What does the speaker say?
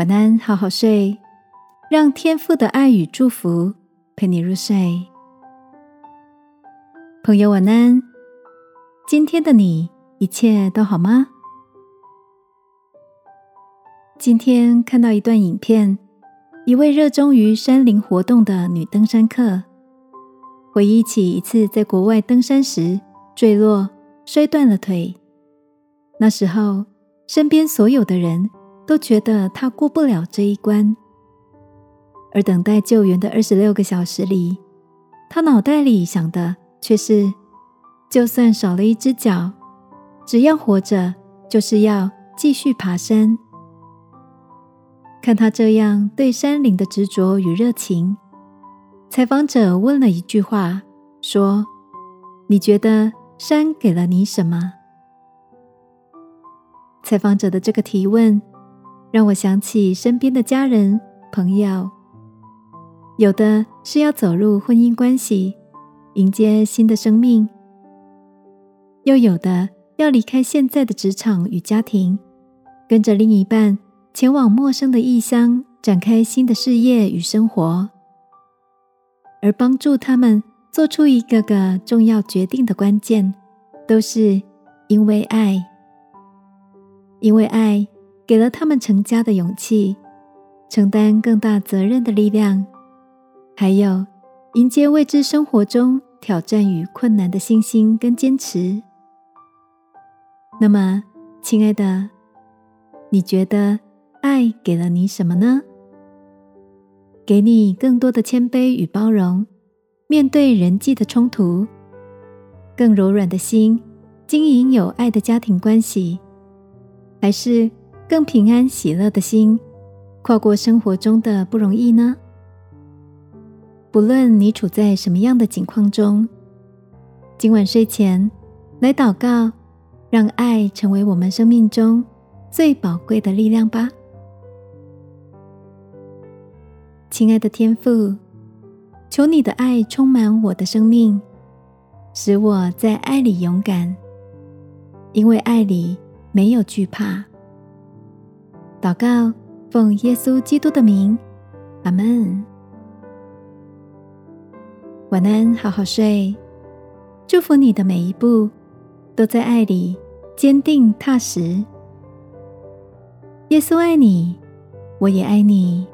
晚安，好好睡，让天父的爱与祝福陪你入睡。朋友，晚安。今天的你一切都好吗？今天看到一段影片，一位热衷于山林活动的女登山客，回忆起一次在国外登山时坠落，摔断了腿。那时候，身边所有的人。都觉得他过不了这一关，而等待救援的二十六个小时里，他脑袋里想的却是：就算少了一只脚，只要活着，就是要继续爬山。看他这样对山林的执着与热情，采访者问了一句话，说：“你觉得山给了你什么？”采访者的这个提问。让我想起身边的家人、朋友，有的是要走入婚姻关系，迎接新的生命；又有的要离开现在的职场与家庭，跟着另一半前往陌生的异乡，展开新的事业与生活。而帮助他们做出一个个重要决定的关键，都是因为爱，因为爱。给了他们成家的勇气，承担更大责任的力量，还有迎接未知生活中挑战与困难的信心跟坚持。那么，亲爱的，你觉得爱给了你什么呢？给你更多的谦卑与包容，面对人际的冲突，更柔软的心，经营有爱的家庭关系，还是？更平安喜乐的心，跨过生活中的不容易呢？不论你处在什么样的境况中，今晚睡前来祷告，让爱成为我们生命中最宝贵的力量吧。亲爱的天父，求你的爱充满我的生命，使我在爱里勇敢，因为爱里没有惧怕。祷告，奉耶稣基督的名，阿门。晚安，好好睡。祝福你的每一步都在爱里坚定踏实。耶稣爱你，我也爱你。